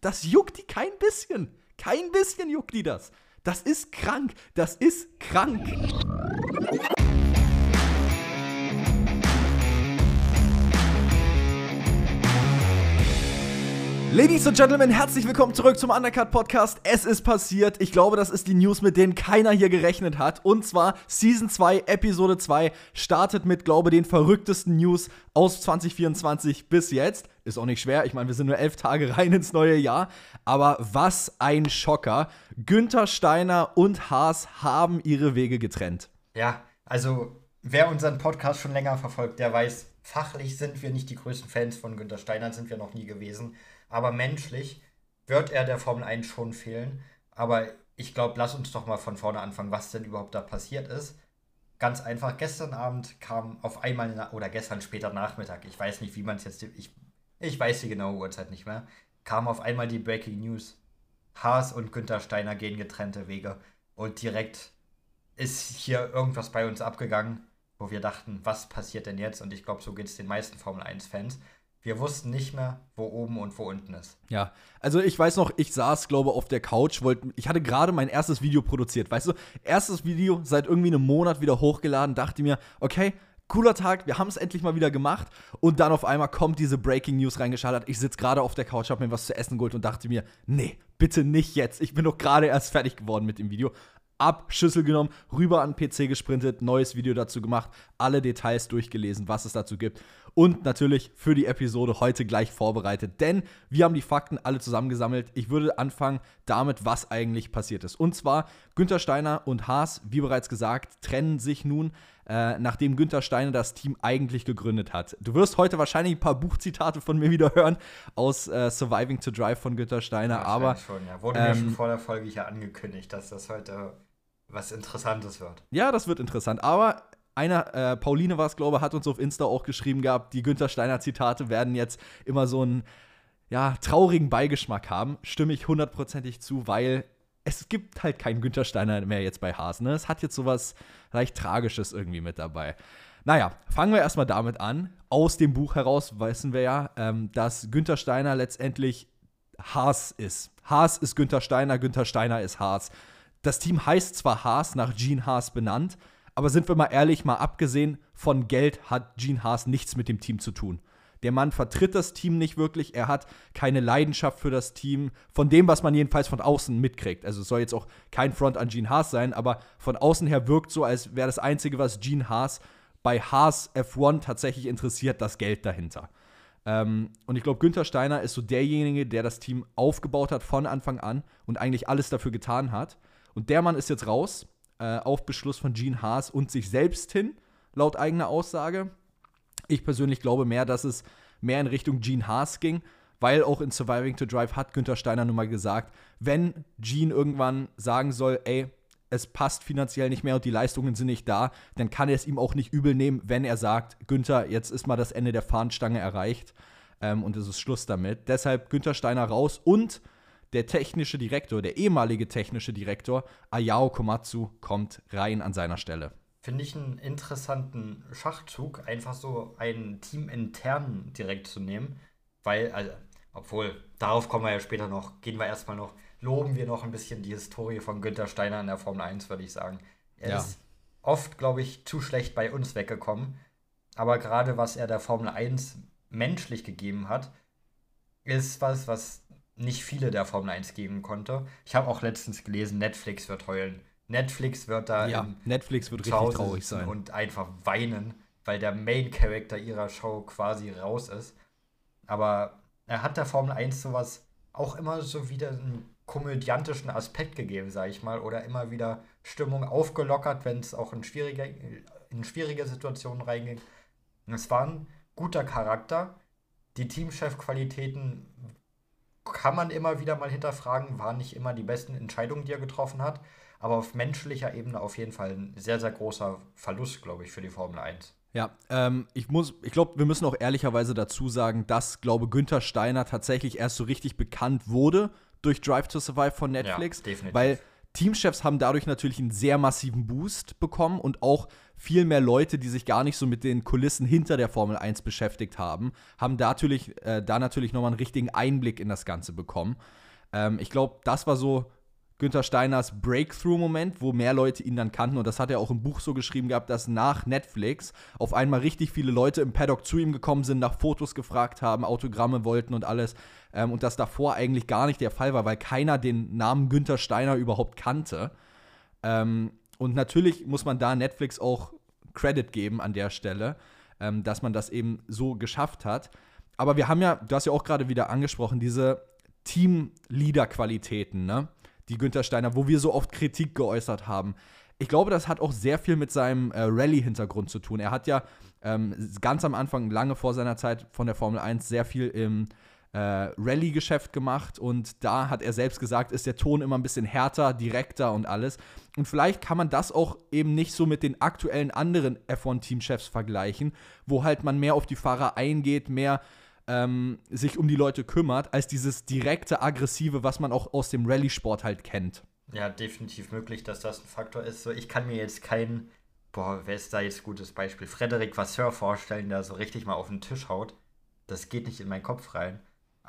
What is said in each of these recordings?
Das juckt die kein bisschen. Kein bisschen juckt die das. Das ist krank. Das ist krank. Ladies and Gentlemen, herzlich willkommen zurück zum Undercut Podcast. Es ist passiert. Ich glaube, das ist die News, mit denen keiner hier gerechnet hat. Und zwar Season 2, Episode 2 startet mit, glaube ich, den verrücktesten News aus 2024 bis jetzt. Ist auch nicht schwer. Ich meine, wir sind nur elf Tage rein ins neue Jahr. Aber was ein Schocker. Günther Steiner und Haas haben ihre Wege getrennt. Ja, also wer unseren Podcast schon länger verfolgt, der weiß, fachlich sind wir nicht die größten Fans von Günther Steiner, sind wir noch nie gewesen. Aber menschlich wird er der Formel 1 schon fehlen. Aber ich glaube, lass uns doch mal von vorne anfangen, was denn überhaupt da passiert ist. Ganz einfach, gestern Abend kam auf einmal, oder gestern später Nachmittag, ich weiß nicht, wie man es jetzt, ich, ich weiß die genaue Uhrzeit nicht mehr, kam auf einmal die Breaking News. Haas und Günther Steiner gehen getrennte Wege. Und direkt ist hier irgendwas bei uns abgegangen, wo wir dachten, was passiert denn jetzt? Und ich glaube, so geht es den meisten Formel 1-Fans. Wir wussten nicht mehr, wo oben und wo unten ist. Ja, also ich weiß noch, ich saß, glaube auf der Couch, wollte, ich hatte gerade mein erstes Video produziert, weißt du, erstes Video seit irgendwie einem Monat wieder hochgeladen, dachte mir, okay, cooler Tag, wir haben es endlich mal wieder gemacht und dann auf einmal kommt diese Breaking News reingeschaltet. Ich sitze gerade auf der Couch, habe mir was zu essen geholt und dachte mir, nee, bitte nicht jetzt. Ich bin doch gerade erst fertig geworden mit dem Video ab, Schüssel genommen, rüber an den PC gesprintet, neues Video dazu gemacht, alle Details durchgelesen, was es dazu gibt. Und natürlich für die Episode heute gleich vorbereitet, denn wir haben die Fakten alle zusammengesammelt. Ich würde anfangen damit, was eigentlich passiert ist. Und zwar, Günther Steiner und Haas, wie bereits gesagt, trennen sich nun, äh, nachdem Günther Steiner das Team eigentlich gegründet hat. Du wirst heute wahrscheinlich ein paar Buchzitate von mir wieder hören aus äh, Surviving to Drive von Günther Steiner, aber. Schon, ja. Wurde ähm, mir schon vor der Folge hier angekündigt, dass das heute was Interessantes wird. Ja, das wird interessant. Aber einer, äh, Pauline war es, glaube ich, hat uns auf Insta auch geschrieben gehabt, die Günther Steiner Zitate werden jetzt immer so einen ja, traurigen Beigeschmack haben. Stimme ich hundertprozentig zu, weil es gibt halt keinen Günther Steiner mehr jetzt bei Haas. Ne? Es hat jetzt sowas leicht Tragisches irgendwie mit dabei. Naja, fangen wir erstmal damit an. Aus dem Buch heraus wissen wir ja, ähm, dass Günther Steiner letztendlich Haas ist. Haas ist Günther Steiner, Günther Steiner ist Haas. Das Team heißt zwar Haas, nach Gene Haas benannt, aber sind wir mal ehrlich, mal abgesehen von Geld hat Gene Haas nichts mit dem Team zu tun. Der Mann vertritt das Team nicht wirklich, er hat keine Leidenschaft für das Team, von dem, was man jedenfalls von außen mitkriegt. Also es soll jetzt auch kein Front an Gene Haas sein, aber von außen her wirkt so, als wäre das Einzige, was Gene Haas bei Haas F1 tatsächlich interessiert, das Geld dahinter. Ähm, und ich glaube, Günther Steiner ist so derjenige, der das Team aufgebaut hat von Anfang an und eigentlich alles dafür getan hat. Und der Mann ist jetzt raus, äh, auf Beschluss von Gene Haas und sich selbst hin, laut eigener Aussage. Ich persönlich glaube mehr, dass es mehr in Richtung Gene Haas ging, weil auch in Surviving to Drive hat Günther Steiner nun mal gesagt, wenn Gene irgendwann sagen soll, ey, es passt finanziell nicht mehr und die Leistungen sind nicht da, dann kann er es ihm auch nicht übel nehmen, wenn er sagt, Günther, jetzt ist mal das Ende der Fahnenstange erreicht ähm, und es ist Schluss damit. Deshalb Günther Steiner raus und der technische Direktor, der ehemalige technische Direktor, Ayao Komatsu, kommt rein an seiner Stelle. Finde ich einen interessanten Schachzug, einfach so einen Team intern direkt zu nehmen, weil, also, obwohl, darauf kommen wir ja später noch, gehen wir erstmal noch, loben wir noch ein bisschen die Historie von Günther Steiner in der Formel 1, würde ich sagen. Er ja. ist oft, glaube ich, zu schlecht bei uns weggekommen, aber gerade was er der Formel 1 menschlich gegeben hat, ist was, was nicht viele der Formel 1 geben konnte. Ich habe auch letztens gelesen, Netflix wird heulen. Netflix wird da ja, Netflix wird richtig traurig sein und einfach weinen, weil der Main Character ihrer Show quasi raus ist. Aber er hat der Formel 1 sowas auch immer so wieder einen komödiantischen Aspekt gegeben, sage ich mal, oder immer wieder Stimmung aufgelockert, wenn es auch in schwierige, in schwierige Situationen reinging. Es war ein guter Charakter. Die Teamchef-Qualitäten kann man immer wieder mal hinterfragen, waren nicht immer die besten Entscheidungen, die er getroffen hat. Aber auf menschlicher Ebene auf jeden Fall ein sehr, sehr großer Verlust, glaube ich, für die Formel 1. Ja, ähm, ich muss, ich glaube, wir müssen auch ehrlicherweise dazu sagen, dass, glaube Günther Steiner tatsächlich erst so richtig bekannt wurde durch Drive to Survive von Netflix. Ja, definitiv. Weil Teamchefs haben dadurch natürlich einen sehr massiven Boost bekommen und auch viel mehr Leute, die sich gar nicht so mit den Kulissen hinter der Formel 1 beschäftigt haben, haben da natürlich, äh, natürlich nochmal einen richtigen Einblick in das Ganze bekommen. Ähm, ich glaube, das war so Günther Steiners Breakthrough-Moment, wo mehr Leute ihn dann kannten. Und das hat er auch im Buch so geschrieben gehabt, dass nach Netflix auf einmal richtig viele Leute im Paddock zu ihm gekommen sind, nach Fotos gefragt haben, Autogramme wollten und alles. Ähm, und das davor eigentlich gar nicht der Fall war, weil keiner den Namen Günther Steiner überhaupt kannte. Ähm, und natürlich muss man da Netflix auch Credit geben an der Stelle, ähm, dass man das eben so geschafft hat. Aber wir haben ja, du hast ja auch gerade wieder angesprochen, diese Team-Leader-Qualitäten, ne? die Günther Steiner, wo wir so oft Kritik geäußert haben. Ich glaube, das hat auch sehr viel mit seinem äh, Rallye-Hintergrund zu tun. Er hat ja ähm, ganz am Anfang, lange vor seiner Zeit von der Formel 1, sehr viel im äh, Rallye-Geschäft gemacht und da hat er selbst gesagt, ist der Ton immer ein bisschen härter, direkter und alles. Und vielleicht kann man das auch eben nicht so mit den aktuellen anderen F1-Teamchefs vergleichen, wo halt man mehr auf die Fahrer eingeht, mehr ähm, sich um die Leute kümmert, als dieses direkte, aggressive, was man auch aus dem Rallye-Sport halt kennt. Ja, definitiv möglich, dass das ein Faktor ist. So, ich kann mir jetzt keinen, boah, wer ist da jetzt gutes Beispiel? Frederik Vasseur vorstellen, der so richtig mal auf den Tisch haut. Das geht nicht in meinen Kopf rein.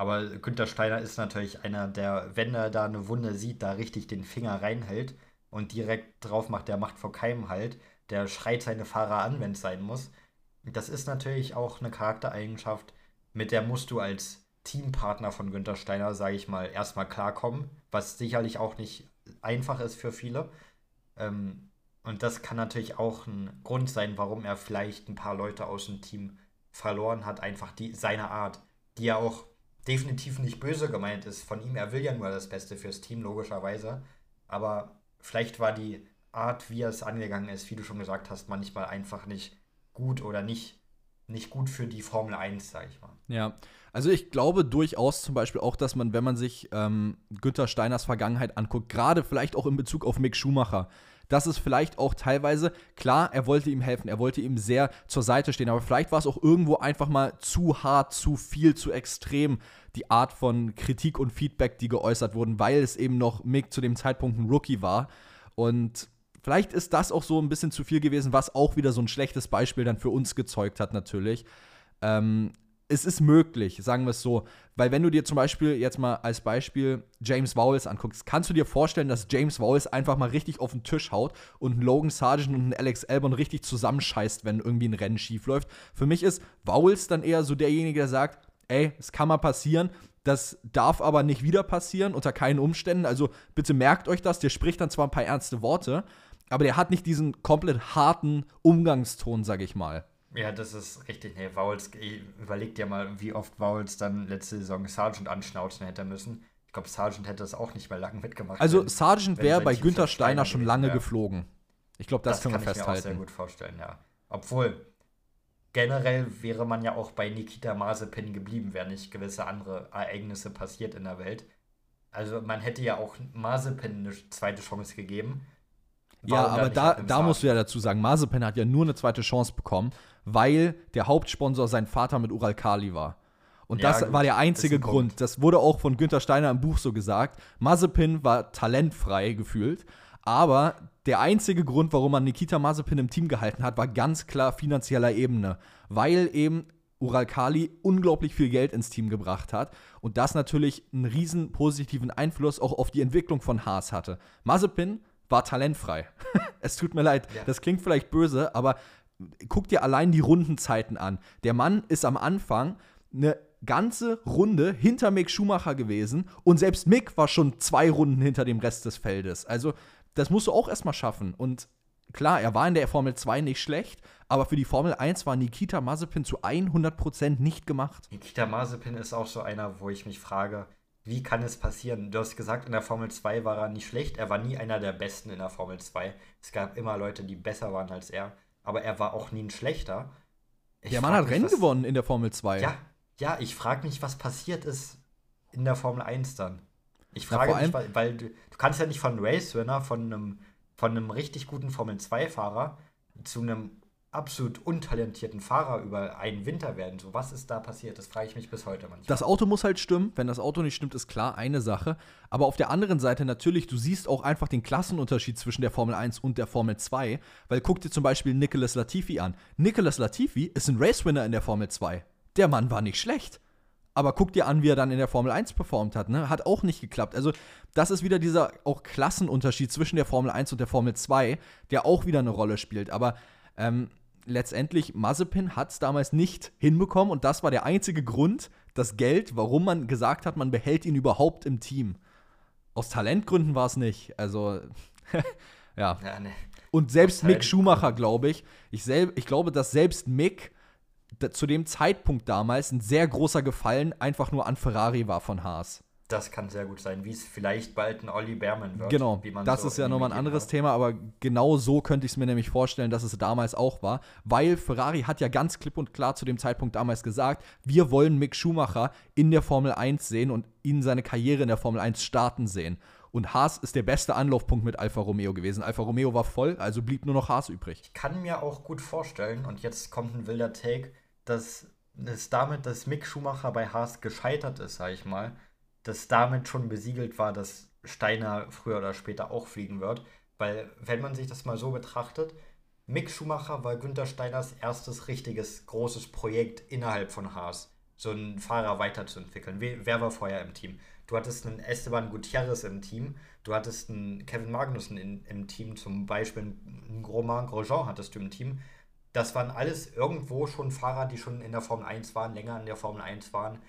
Aber Günther Steiner ist natürlich einer, der, wenn er da eine Wunde sieht, da richtig den Finger reinhält und direkt drauf macht, der macht vor keinem halt. Der schreit seine Fahrer an, wenn es sein muss. Das ist natürlich auch eine Charaktereigenschaft, mit der musst du als Teampartner von Günther Steiner, sage ich mal, erstmal klarkommen, was sicherlich auch nicht einfach ist für viele. Ähm, und das kann natürlich auch ein Grund sein, warum er vielleicht ein paar Leute aus dem Team verloren hat, einfach die, seine Art, die ja auch definitiv nicht böse gemeint ist von ihm. Er will ja nur das Beste fürs Team, logischerweise. Aber vielleicht war die Art, wie er es angegangen ist, wie du schon gesagt hast, manchmal einfach nicht gut oder nicht nicht gut für die Formel 1, sag ich mal. Ja, also ich glaube durchaus zum Beispiel auch, dass man, wenn man sich ähm, Günther Steiners Vergangenheit anguckt, gerade vielleicht auch in Bezug auf Mick Schumacher, dass es vielleicht auch teilweise, klar, er wollte ihm helfen, er wollte ihm sehr zur Seite stehen, aber vielleicht war es auch irgendwo einfach mal zu hart, zu viel, zu extrem, die Art von Kritik und Feedback, die geäußert wurden, weil es eben noch Mick zu dem Zeitpunkt ein Rookie war. Und Vielleicht ist das auch so ein bisschen zu viel gewesen, was auch wieder so ein schlechtes Beispiel dann für uns gezeugt hat, natürlich. Ähm, es ist möglich, sagen wir es so. Weil wenn du dir zum Beispiel jetzt mal als Beispiel James Vowles anguckst, kannst du dir vorstellen, dass James Vowles einfach mal richtig auf den Tisch haut und Logan Sargent und Alex Albon richtig zusammenscheißt, wenn irgendwie ein Rennen schief läuft. Für mich ist Vowles dann eher so derjenige, der sagt, ey, es kann mal passieren, das darf aber nicht wieder passieren, unter keinen Umständen. Also bitte merkt euch das, der spricht dann zwar ein paar ernste Worte, aber der hat nicht diesen komplett harten Umgangston, sag ich mal. Ja, das ist richtig. Nee, Vowles, überlegt dir mal, wie oft Vowles dann letzte Saison Sargent anschnauzen hätte müssen. Ich glaube, Sargent hätte das auch nicht mehr lange mitgemacht. Also, Sargent wäre bei Günther Steiner schon lange wäre. geflogen. Ich glaube, das, das können wir festhalten. Das kann ich mir auch sehr gut vorstellen, ja. Obwohl, generell wäre man ja auch bei Nikita Mazepin geblieben, wären nicht gewisse andere Ereignisse passiert in der Welt. Also, man hätte ja auch Mazepin eine zweite Chance gegeben. Ja, aber da, da musst du ja dazu sagen, Mazepin hat ja nur eine zweite Chance bekommen, weil der Hauptsponsor sein Vater mit Ural Kali war. Und ja, das gut, war der einzige Grund. Punkt. Das wurde auch von Günther Steiner im Buch so gesagt. Mazepin war talentfrei gefühlt, aber der einzige Grund, warum man Nikita Mazepin im Team gehalten hat, war ganz klar finanzieller Ebene, weil eben Ural Kali unglaublich viel Geld ins Team gebracht hat und das natürlich einen riesen positiven Einfluss auch auf die Entwicklung von Haas hatte. Mazepin war talentfrei. es tut mir leid, ja. das klingt vielleicht böse, aber guck dir allein die Rundenzeiten an. Der Mann ist am Anfang eine ganze Runde hinter Mick Schumacher gewesen und selbst Mick war schon zwei Runden hinter dem Rest des Feldes. Also, das musst du auch erstmal schaffen. Und klar, er war in der Formel 2 nicht schlecht, aber für die Formel 1 war Nikita Mazepin zu 100% nicht gemacht. Nikita Mazepin ist auch so einer, wo ich mich frage, wie kann es passieren? Du hast gesagt, in der Formel 2 war er nicht schlecht. Er war nie einer der Besten in der Formel 2. Es gab immer Leute, die besser waren als er. Aber er war auch nie ein schlechter. Ich der Mann hat mich, Rennen was, gewonnen in der Formel 2. Ja, ja ich frage mich, was passiert ist in der Formel 1 dann. Ich frage mich, weil, weil du, du, kannst ja nicht von Race Winner, von einem, von einem richtig guten Formel 2-Fahrer zu einem absolut untalentierten Fahrer über einen Winter werden. So, was ist da passiert? Das frage ich mich bis heute manchmal. Das Auto muss halt stimmen. Wenn das Auto nicht stimmt, ist klar eine Sache. Aber auf der anderen Seite natürlich, du siehst auch einfach den Klassenunterschied zwischen der Formel 1 und der Formel 2. Weil guck dir zum Beispiel Nicholas Latifi an. Nicholas Latifi ist ein Racewinner in der Formel 2. Der Mann war nicht schlecht. Aber guck dir an, wie er dann in der Formel 1 performt hat. Ne? Hat auch nicht geklappt. Also, das ist wieder dieser auch Klassenunterschied zwischen der Formel 1 und der Formel 2, der auch wieder eine Rolle spielt. Aber ähm, letztendlich, Mazepin hat es damals nicht hinbekommen und das war der einzige Grund, das Geld, warum man gesagt hat, man behält ihn überhaupt im Team. Aus Talentgründen war es nicht. Also, ja. ja nee. Und selbst Mick Schumacher, glaube ich, ich, ich glaube, dass selbst Mick zu dem Zeitpunkt damals ein sehr großer Gefallen einfach nur an Ferrari war von Haas. Das kann sehr gut sein, wie es vielleicht bald ein Olli Berman wird. Genau, das so ist ja nochmal ein anderes hat. Thema, aber genau so könnte ich es mir nämlich vorstellen, dass es damals auch war, weil Ferrari hat ja ganz klipp und klar zu dem Zeitpunkt damals gesagt, wir wollen Mick Schumacher in der Formel 1 sehen und ihn seine Karriere in der Formel 1 starten sehen. Und Haas ist der beste Anlaufpunkt mit Alfa Romeo gewesen. Alfa Romeo war voll, also blieb nur noch Haas übrig. Ich kann mir auch gut vorstellen, und jetzt kommt ein wilder Take, dass es damit, dass Mick Schumacher bei Haas gescheitert ist, sag ich mal, dass damit schon besiegelt war, dass Steiner früher oder später auch fliegen wird. Weil, wenn man sich das mal so betrachtet, Mick Schumacher war Günther Steiners erstes richtiges großes Projekt innerhalb von Haas, so einen Fahrer weiterzuentwickeln. Wer war vorher im Team? Du hattest einen Esteban Gutierrez im Team, du hattest einen Kevin Magnussen in, im Team, zum Beispiel einen Romain Grosjean hattest du im Team. Das waren alles irgendwo schon Fahrer, die schon in der Formel 1 waren, länger in der Formel 1 waren,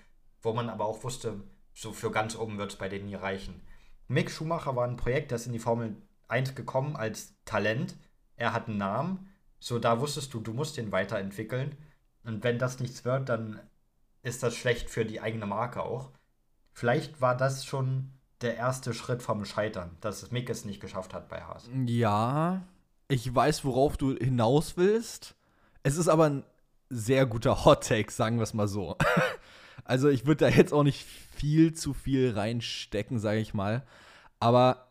wo man aber auch wusste, so für ganz oben wird es bei denen nie reichen. Mick Schumacher war ein Projekt, das in die Formel 1 gekommen als Talent. Er hat einen Namen. So, da wusstest du, du musst den weiterentwickeln. Und wenn das nichts wird, dann ist das schlecht für die eigene Marke auch. Vielleicht war das schon der erste Schritt vom Scheitern, dass Mick es nicht geschafft hat bei Haas. Ja, ich weiß, worauf du hinaus willst. Es ist aber ein sehr guter Hot Take, sagen wir es mal so. also ich würde da jetzt auch nicht viel zu viel reinstecken, sage ich mal. Aber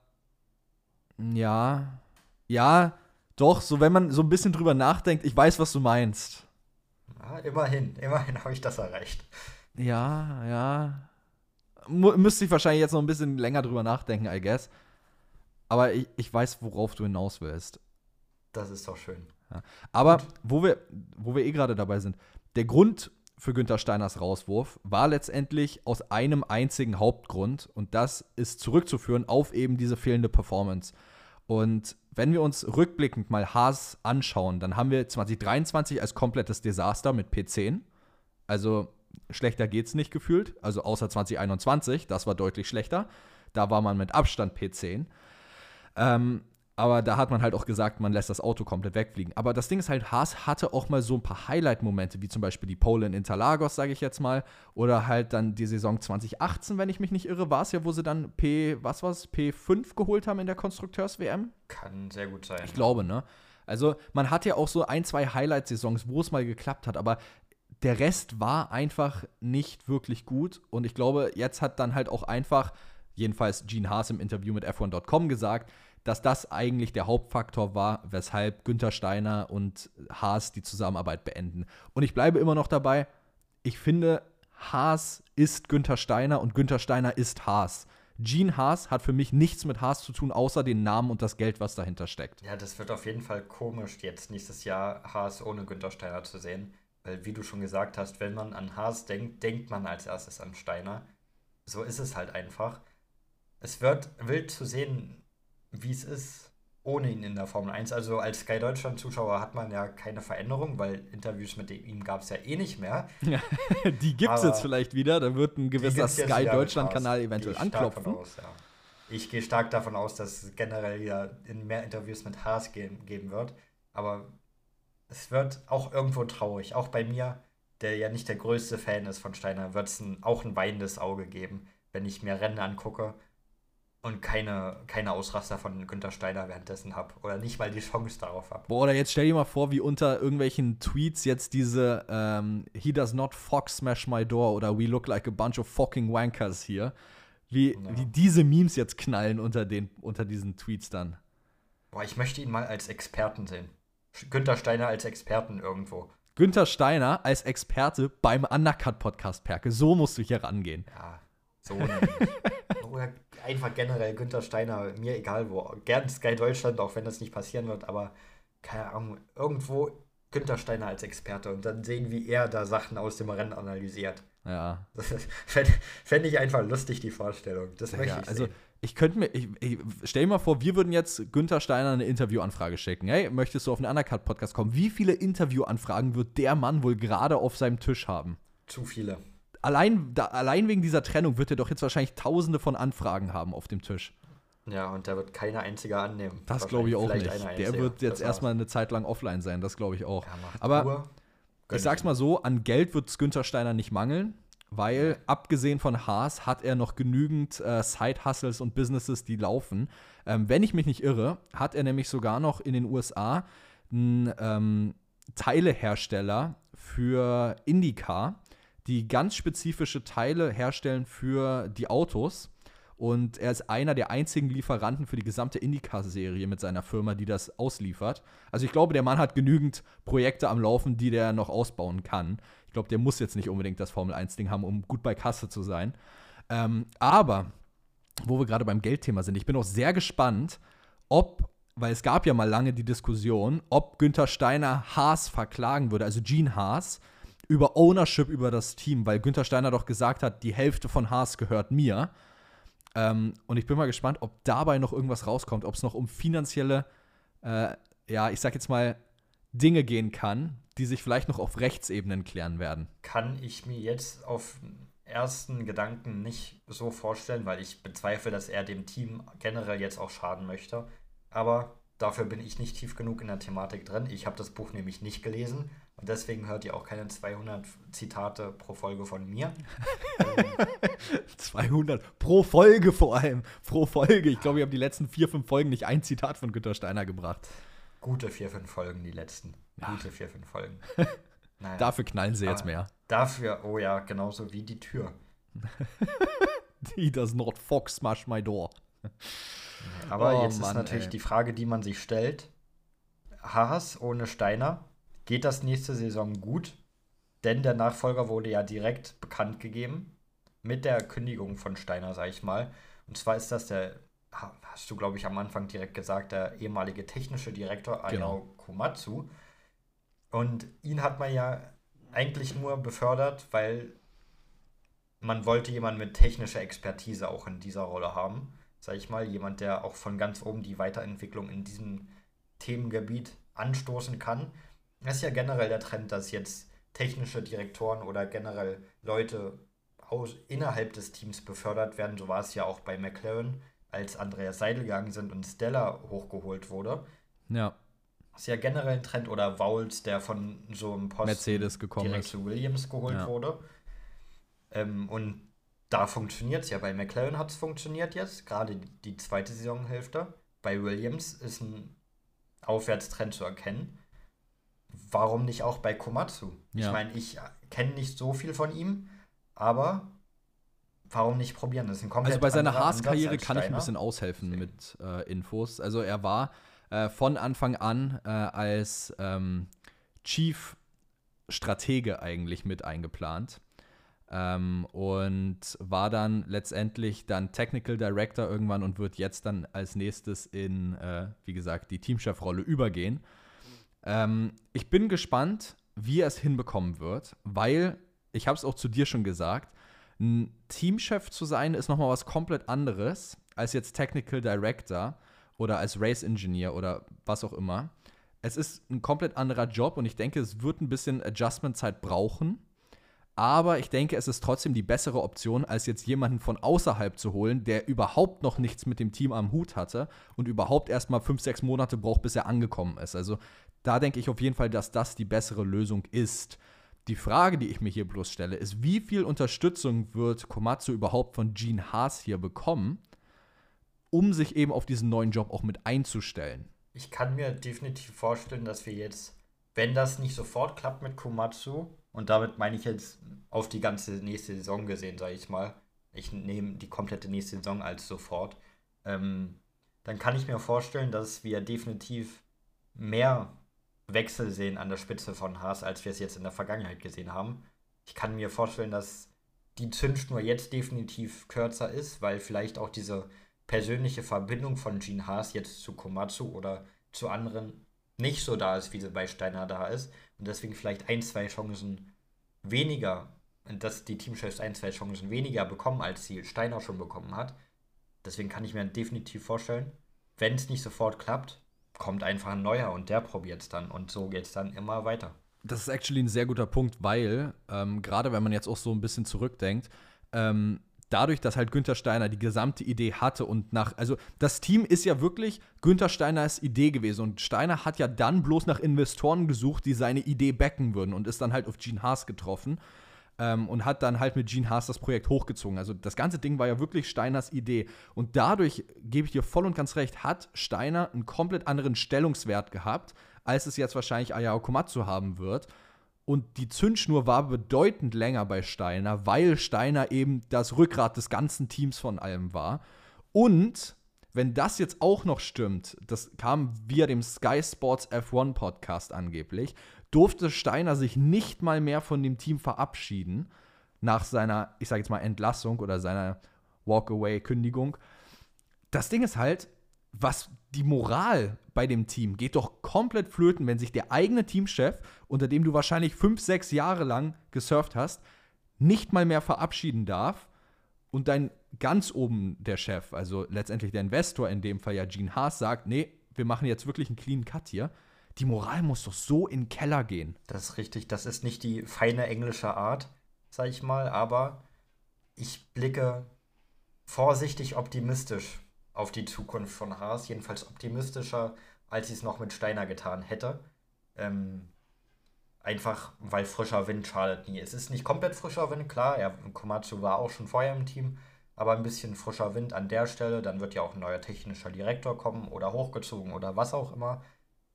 ja, ja, doch, so wenn man so ein bisschen drüber nachdenkt, ich weiß, was du meinst. Ja, immerhin, immerhin habe ich das erreicht. Ja, ja. M müsste ich wahrscheinlich jetzt noch ein bisschen länger drüber nachdenken, I guess. Aber ich, ich weiß, worauf du hinaus willst. Das ist doch schön. Ja. Aber wo wir, wo wir eh gerade dabei sind, der Grund, für Günther Steiners Rauswurf war letztendlich aus einem einzigen Hauptgrund und das ist zurückzuführen auf eben diese fehlende Performance. Und wenn wir uns rückblickend mal Haas anschauen, dann haben wir 2023 als komplettes Desaster mit P10. Also schlechter geht's nicht gefühlt, also außer 2021, das war deutlich schlechter. Da war man mit Abstand P10. Ähm, aber da hat man halt auch gesagt, man lässt das Auto komplett wegfliegen. Aber das Ding ist halt, Haas hatte auch mal so ein paar Highlight-Momente, wie zum Beispiel die Pole in Interlagos, sage ich jetzt mal. Oder halt dann die Saison 2018, wenn ich mich nicht irre, war es ja, wo sie dann P, was war's, P5 geholt haben in der Konstrukteurs-WM. Kann sehr gut sein. Ich glaube, ne? Also man hat ja auch so ein, zwei Highlight-Saisons, wo es mal geklappt hat, aber der Rest war einfach nicht wirklich gut. Und ich glaube, jetzt hat dann halt auch einfach, jedenfalls Gene Haas im Interview mit F1.com gesagt, dass das eigentlich der Hauptfaktor war, weshalb Günther Steiner und Haas die Zusammenarbeit beenden. Und ich bleibe immer noch dabei, ich finde, Haas ist Günther Steiner und Günther Steiner ist Haas. Gene Haas hat für mich nichts mit Haas zu tun, außer den Namen und das Geld, was dahinter steckt. Ja, das wird auf jeden Fall komisch, jetzt nächstes Jahr Haas ohne Günther Steiner zu sehen. Weil, wie du schon gesagt hast, wenn man an Haas denkt, denkt man als erstes an Steiner. So ist es halt einfach. Es wird wild zu sehen wie es ist ohne ihn in der Formel 1. Also als Sky Deutschland-Zuschauer hat man ja keine Veränderung, weil Interviews mit ihm gab es ja eh nicht mehr. die gibt es jetzt vielleicht wieder. Da wird ein gewisser Sky Deutschland-Kanal eventuell anklopfen. Aus, ja. Ich gehe stark davon aus, dass es generell wieder in mehr Interviews mit Haas geben, geben wird. Aber es wird auch irgendwo traurig. Auch bei mir, der ja nicht der größte Fan ist von Steiner, wird es auch ein weinendes Auge geben, wenn ich mir Rennen angucke und keine, keine Ausraster von Günter Steiner währenddessen habe oder nicht mal die Chance darauf habe. Boah, oder jetzt stell dir mal vor, wie unter irgendwelchen Tweets jetzt diese ähm, He does not fuck smash my door oder We look like a bunch of fucking wankers hier. Wie, ja. wie diese Memes jetzt knallen unter, den, unter diesen Tweets dann. Boah, ich möchte ihn mal als Experten sehen. Günther Steiner als Experten irgendwo. Günther Steiner als Experte beim Undercut-Podcast, Perke. So musst du hier rangehen. Ja, so. Oder einfach generell Günther Steiner, mir egal wo. Gern Sky Deutschland, auch wenn das nicht passieren wird, aber keine Ahnung, irgendwo Günther Steiner als Experte und dann sehen, wie er da Sachen aus dem Rennen analysiert. Ja. Fände fänd ich einfach lustig, die Vorstellung. Das möchte Ja, ich also sehen. ich könnte mir, ich, ich, stell dir mal vor, wir würden jetzt Günther Steiner eine Interviewanfrage schicken. Hey, möchtest du auf einen Undercut-Podcast kommen? Wie viele Interviewanfragen wird der Mann wohl gerade auf seinem Tisch haben? Zu viele. Allein, da, allein wegen dieser Trennung wird er doch jetzt wahrscheinlich tausende von Anfragen haben auf dem Tisch. Ja, und da wird keine einzige annehmen. Das glaube ich auch nicht. Der wird jetzt erstmal eine Zeit lang offline sein, das glaube ich auch. Ja, Aber. Gönn Ich sag's mal so, an Geld wird es Günther Steiner nicht mangeln, weil abgesehen von Haas hat er noch genügend äh, Side-Hustles und Businesses, die laufen. Ähm, wenn ich mich nicht irre, hat er nämlich sogar noch in den USA einen ähm, Teilehersteller für IndyCar, die ganz spezifische Teile herstellen für die Autos. Und er ist einer der einzigen Lieferanten für die gesamte IndyCar-Serie mit seiner Firma, die das ausliefert. Also ich glaube, der Mann hat genügend Projekte am Laufen, die der noch ausbauen kann. Ich glaube, der muss jetzt nicht unbedingt das Formel-1-Ding haben, um gut bei Kasse zu sein. Ähm, aber, wo wir gerade beim Geldthema sind, ich bin auch sehr gespannt, ob, weil es gab ja mal lange die Diskussion, ob Günther Steiner Haas verklagen würde, also Gene Haas, über Ownership über das Team, weil Günther Steiner doch gesagt hat, die Hälfte von Haas gehört mir. Ähm, und ich bin mal gespannt, ob dabei noch irgendwas rauskommt, ob es noch um finanzielle, äh, ja, ich sag jetzt mal, Dinge gehen kann, die sich vielleicht noch auf Rechtsebenen klären werden. kann ich mir jetzt auf ersten Gedanken nicht so vorstellen, weil ich bezweifle, dass er dem Team generell jetzt auch schaden möchte. Aber dafür bin ich nicht tief genug in der Thematik drin. Ich habe das Buch nämlich nicht gelesen und deswegen hört ihr auch keine 200 Zitate pro Folge von mir. 200 pro Folge vor allem. Pro Folge. Ich glaube, ich habe die letzten vier, fünf Folgen nicht ein Zitat von Günther Steiner gebracht. Gute vier, fünf Folgen, die letzten. Gute vier, fünf Folgen. Naja. Dafür knallen sie jetzt Aber mehr. Dafür, oh ja, genauso wie die Tür. He does not fox smash my door. Aber Oh jetzt Mann, ist natürlich ey. die Frage, die man sich stellt. Haas ohne Steiner, geht das nächste Saison gut? Denn der Nachfolger wurde ja direkt bekannt gegeben mit der Kündigung von Steiner, sag ich mal. Und zwar ist das der, ha- hast du, glaube ich, am Anfang direkt gesagt, der ehemalige technische Direktor Ayao Genau. Komatsu. Und ihn hat man ja eigentlich nur befördert, weil man wollte jemanden mit technischer Expertise auch in dieser Rolle haben, sag ich mal, jemand, der auch von ganz oben die Weiterentwicklung in diesem Themengebiet anstoßen kann. Das ist ja generell der Trend, dass jetzt technische Direktoren oder generell Leute innerhalb des Teams befördert werden. So war es ja auch bei McLaren, als Andreas Seidel gegangen sind und Stella hochgeholt wurde. Ja, Das ist ja generell ein Trend. Oder Vowles, der von so einem Posten Mercedes gekommen direkt ist. zu Williams geholt Ja. wurde. Ähm, und da funktioniert es ja. Bei McLaren hat es funktioniert jetzt, gerade die zweite Saisonhälfte. Bei Williams ist ein Aufwärtstrend zu erkennen. Warum nicht auch bei Komatsu? Ja. Ich meine, ich kenne nicht so viel von ihm, aber warum nicht probieren? Das ist ein komplett Also bei seiner Haas-Karriere kann ich ein bisschen aushelfen mit äh, Infos. Also er war äh, von Anfang an äh, als ähm, Chief Stratege eigentlich mit eingeplant. Ähm, und war dann letztendlich dann Technical Director irgendwann und wird jetzt dann als nächstes in, äh, wie gesagt, die Teamchefrolle übergehen. Ähm, ich bin gespannt, wie er es hinbekommen wird, weil, ich habe es auch zu dir schon gesagt, ein Teamchef zu sein ist nochmal was komplett anderes als jetzt Technical Director oder als Race Engineer oder was auch immer. Es ist ein komplett anderer Job und ich denke, es wird ein bisschen Adjustment-Zeit brauchen. Aber ich denke, es ist trotzdem die bessere Option, als jetzt jemanden von außerhalb zu holen, der überhaupt noch nichts mit dem Team am Hut hatte und überhaupt erst mal fünf, sechs Monate braucht, bis er angekommen ist. Also da denke ich auf jeden Fall, dass das die bessere Lösung ist. Die Frage, die ich mir hier bloß stelle, ist, wie viel Unterstützung wird Komatsu überhaupt von Gene Haas hier bekommen, um sich eben auf diesen neuen Job auch mit einzustellen? Ich kann mir definitiv vorstellen, dass wir jetzt, wenn das nicht sofort klappt mit Komatsu, und damit meine ich jetzt auf die ganze nächste Saison gesehen, sage ich mal, ich nehme die komplette nächste Saison als sofort, ähm, dann kann ich mir vorstellen, dass wir definitiv mehr Wechsel sehen an der Spitze von Haas, als wir es jetzt in der Vergangenheit gesehen haben. Ich kann mir vorstellen, dass die Zündschnur jetzt definitiv kürzer ist, weil vielleicht auch diese persönliche Verbindung von Gene Haas jetzt zu Komatsu oder zu anderen nicht so da ist, wie sie bei Steiner da ist. Und deswegen vielleicht ein, zwei Chancen weniger, dass die Teamchefs ein, zwei Chancen weniger bekommen, als sie Steiner schon bekommen hat. Deswegen kann ich mir definitiv vorstellen, wenn es nicht sofort klappt, kommt einfach ein neuer und der probiert es dann. Und so geht es dann immer weiter. Das ist actually ein sehr guter Punkt, weil, ähm, gerade wenn man jetzt auch so ein bisschen zurückdenkt, ähm, dadurch, dass halt Günther Steiner die gesamte Idee hatte und nach, also das Team ist ja wirklich Günther Steiners Idee gewesen und Steiner hat ja dann bloß nach Investoren gesucht, die seine Idee backen würden und ist dann halt auf Gene Haas getroffen ähm, und hat dann halt mit Gene Haas das Projekt hochgezogen. Also das ganze Ding war ja wirklich Steiners Idee und dadurch, gebe ich dir voll und ganz recht, hat Steiner einen komplett anderen Stellungswert gehabt, als es jetzt wahrscheinlich Ayao Komatsu haben wird. Und die Zündschnur war bedeutend länger bei Steiner, weil Steiner eben das Rückgrat des ganzen Teams von allem war. Und wenn das jetzt auch noch stimmt, das kam via dem Sky Sports F1 Podcast angeblich, durfte Steiner sich nicht mal mehr von dem Team verabschieden nach seiner, ich sage jetzt mal, Entlassung oder seiner Walkaway-Kündigung. Das Ding ist halt, was die Moral bei dem Team geht doch komplett flöten, wenn sich der eigene Teamchef, unter dem du wahrscheinlich fünf, sechs Jahre lang gesurft hast, nicht mal mehr verabschieden darf und dein ganz oben der Chef, also letztendlich der Investor, in dem Fall ja Gene Haas, sagt, nee, wir machen jetzt wirklich einen clean Cut hier. Die Moral muss doch so in den Keller gehen. Das ist richtig. Das ist nicht die feine englische Art, sag ich mal, aber ich blicke vorsichtig optimistisch auf die Zukunft von Haas, jedenfalls optimistischer, als ich es noch mit Steiner getan hätte. Ähm, einfach, weil frischer Wind schadet nie. Es ist nicht komplett frischer Wind, klar, ja, Komatsu war auch schon vorher im Team, aber ein bisschen frischer Wind an der Stelle, dann wird ja auch ein neuer technischer Direktor kommen oder hochgezogen oder was auch immer.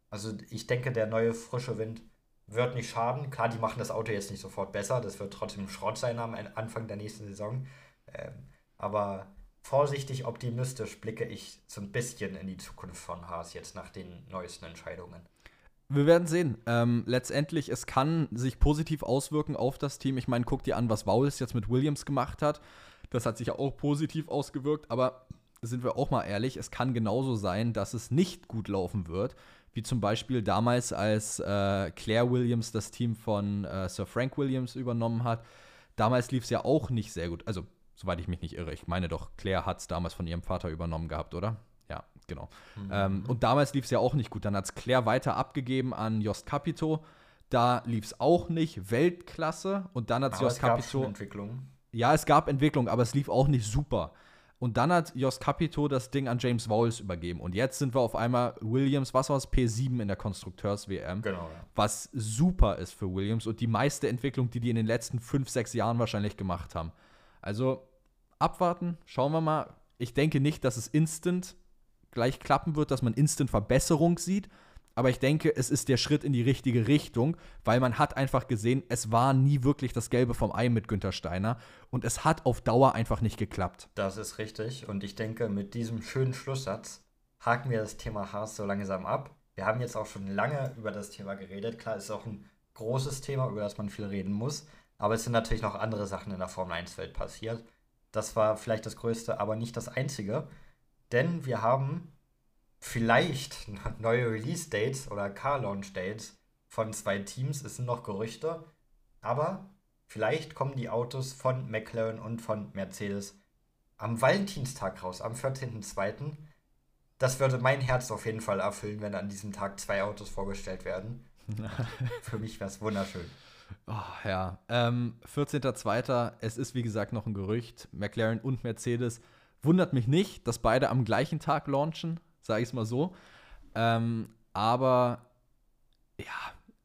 Also ich denke, der neue frische Wind wird nicht schaden. Klar, die machen das Auto jetzt nicht sofort besser, das wird trotzdem Schrott sein am Anfang der nächsten Saison. Ähm, aber vorsichtig optimistisch blicke ich so ein bisschen in die Zukunft von Haas jetzt nach den neuesten Entscheidungen. Wir werden sehen. Ähm, letztendlich, es kann sich positiv auswirken auf das Team. Ich meine, guck dir an, was Vowles jetzt mit Williams gemacht hat. Das hat sich ja auch positiv ausgewirkt, aber sind wir auch mal ehrlich, es kann genauso sein, dass es nicht gut laufen wird, wie zum Beispiel damals, als äh, Claire Williams das Team von äh, Sir Frank Williams übernommen hat. Damals lief es ja auch nicht sehr gut. Also Soweit ich mich nicht irre. Ich meine doch, Claire hat es damals von ihrem Vater übernommen gehabt, oder? Ja, genau. Mhm. Ähm, und damals lief es ja auch nicht gut. Dann hat es Claire weiter abgegeben an Jost Capito. Da lief es auch nicht Weltklasse. Und dann hat es Jost Capito. Entwicklung. Ja, es gab Entwicklung, aber es lief auch nicht super. Und dann hat Jos Capito das Ding an James Vowles übergeben. Und jetzt sind wir auf einmal Williams, was war es, P7 in der Konstrukteurs-WM. Genau, ja. Was super ist für Williams und die meiste Entwicklung, die die in den letzten fünf, sechs Jahren wahrscheinlich gemacht haben. Also abwarten, schauen wir mal. Ich denke nicht, dass es instant gleich klappen wird, dass man instant Verbesserung sieht. Aber ich denke, es ist der Schritt in die richtige Richtung, weil man hat einfach gesehen, es war nie wirklich das Gelbe vom Ei mit Günter Steiner und es hat auf Dauer einfach nicht geklappt. Das ist richtig und ich denke, mit diesem schönen Schlusssatz haken wir das Thema Haas so langsam ab. Wir haben jetzt auch schon lange über das Thema geredet. Klar, es ist auch ein großes Thema, über das man viel reden muss. Aber es sind natürlich noch andere Sachen in der Formel 1-Welt passiert. Das war vielleicht das Größte, aber nicht das Einzige. Denn wir haben vielleicht neue Release-Dates oder Car-Launch-Dates von zwei Teams. Es sind noch Gerüchte. Aber vielleicht kommen die Autos von McLaren und von Mercedes am Valentinstag raus, am 14.02. Das würde mein Herz auf jeden Fall erfüllen, wenn an diesem Tag zwei Autos vorgestellt werden. Für mich wäre es wunderschön. Oh, ja, ähm, 14.02. Es ist wie gesagt noch ein Gerücht. McLaren und Mercedes. Wundert mich nicht, dass beide am gleichen Tag launchen, sage ich es mal so. Ähm, aber ja,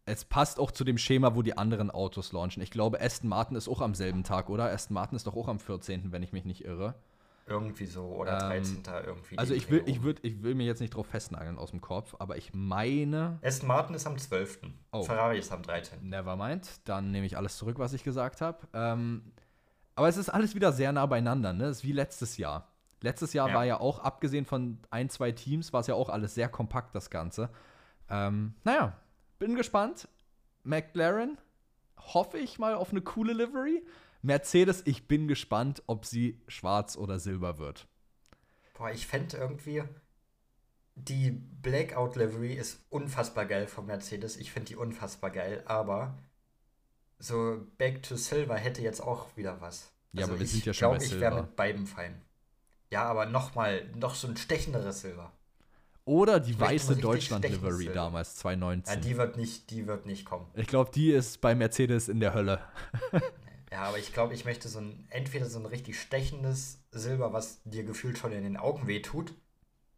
es passt auch zu dem Schema, wo die anderen Autos launchen. Ich glaube, Aston Martin ist auch am selben Tag, oder? Aston Martin ist doch auch am 14., wenn ich mich nicht irre. Irgendwie so, oder 13. Ähm, irgendwie. Also ich will, ich, würd, ich will mir jetzt nicht drauf festnageln aus dem Kopf, aber ich meine. Aston Martin ist am 12. Oh. Ferrari ist am 13. Nevermind. Dann nehme ich alles zurück, was ich gesagt habe. Ähm, aber es ist alles wieder sehr nah beieinander, ne? Es ist wie letztes Jahr. Letztes Jahr ja. war ja auch, abgesehen von ein, zwei Teams, war es ja auch alles sehr kompakt, das Ganze. Ähm, naja, bin gespannt. McLaren, hoffe ich mal auf eine coole Livery. Mercedes, ich bin gespannt, ob sie schwarz oder silber wird. Boah, ich fände irgendwie, die Blackout Livery ist unfassbar geil von Mercedes. Ich finde die unfassbar geil, aber so Back to Silver hätte jetzt auch wieder was. Ja, also aber wir sind ja schon glaub, bei Silber. Ich wäre mit beiden fein. Ja, aber noch mal, noch so ein stechenderes Silber. Oder die weiße Deutschland-Livery damals, 2019. Ja, die wird nicht, die wird nicht kommen. Ich glaube, die ist bei Mercedes in der Hölle. ja, aber ich glaube, ich möchte so ein, entweder so ein richtig stechendes Silber, was dir gefühlt schon in den Augen wehtut,